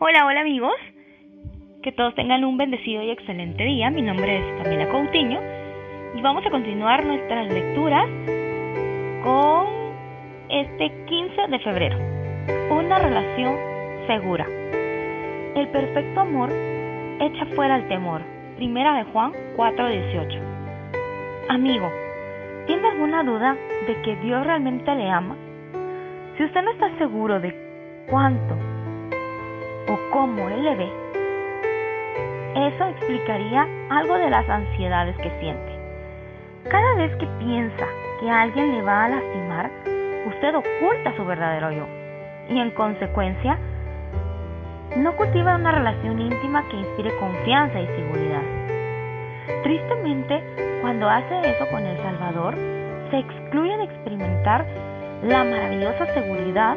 Hola, hola amigos. Que todos tengan un bendecido y excelente día. Mi nombre es Camila Coutinho y vamos a continuar nuestras lecturas con este 15 de febrero. Una relación segura. El perfecto amor echa fuera el temor. Primera de Juan 4:18. Amigo, ¿tiene alguna duda de que Dios realmente le ama? Si usted no está seguro de cuánto o cómo Él le ve, eso explicaría algo de las ansiedades que siente. Cada vez que piensa que alguien le va a lastimar, usted oculta su verdadero yo y en consecuencia no cultiva una relación íntima que inspire confianza y seguridad. Tristemente, cuando hace eso con El Salvador, se excluye de experimentar la maravillosa seguridad,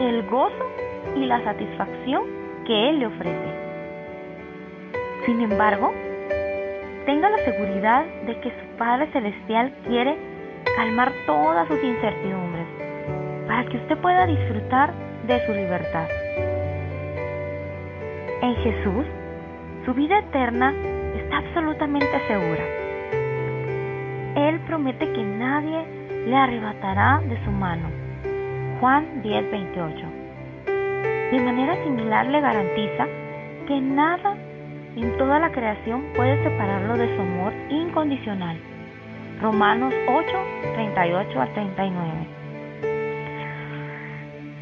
el gozo y la satisfacción que Él le ofrece. Sin embargo, tenga la seguridad de que su Padre Celestial quiere calmar todas sus incertidumbres para que usted pueda disfrutar de su libertad. En Jesús, su vida eterna está absolutamente segura. Él promete que nadie le arrebatará de su mano. Juan 10:28. De manera similar le garantiza que nada en toda la creación puede separarlo de su amor incondicional. Romanos 8, 38 al 39.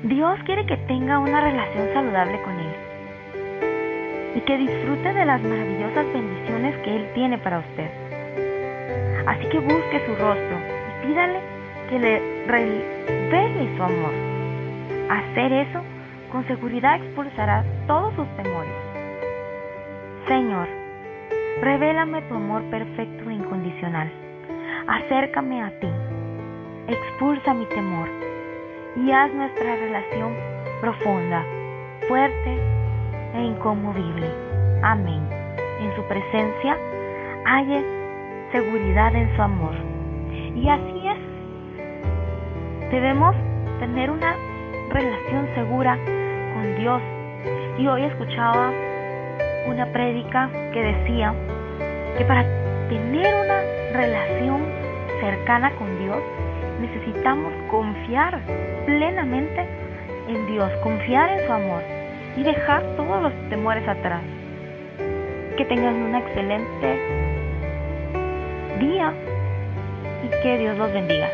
Dios quiere que tenga una relación saludable con Él y que disfrute de las maravillosas bendiciones que Él tiene para usted. Así que busque su rostro y pídale que le revele su amor. Hacer eso con seguridad expulsará todos sus temores. Señor, revélame tu amor perfecto e incondicional. Acércame a ti. Expulsa mi temor y haz nuestra relación profunda, fuerte e inconmovible. Amén. En su presencia halle seguridad en su amor. Y así es. Debemos tener una relación segura con Dios. Y hoy escuchaba una prédica que decía que para tener una relación cercana con Dios necesitamos confiar plenamente en Dios, confiar en su amor y dejar todos los temores atrás. Que tengan un excelente día y que Dios los bendiga.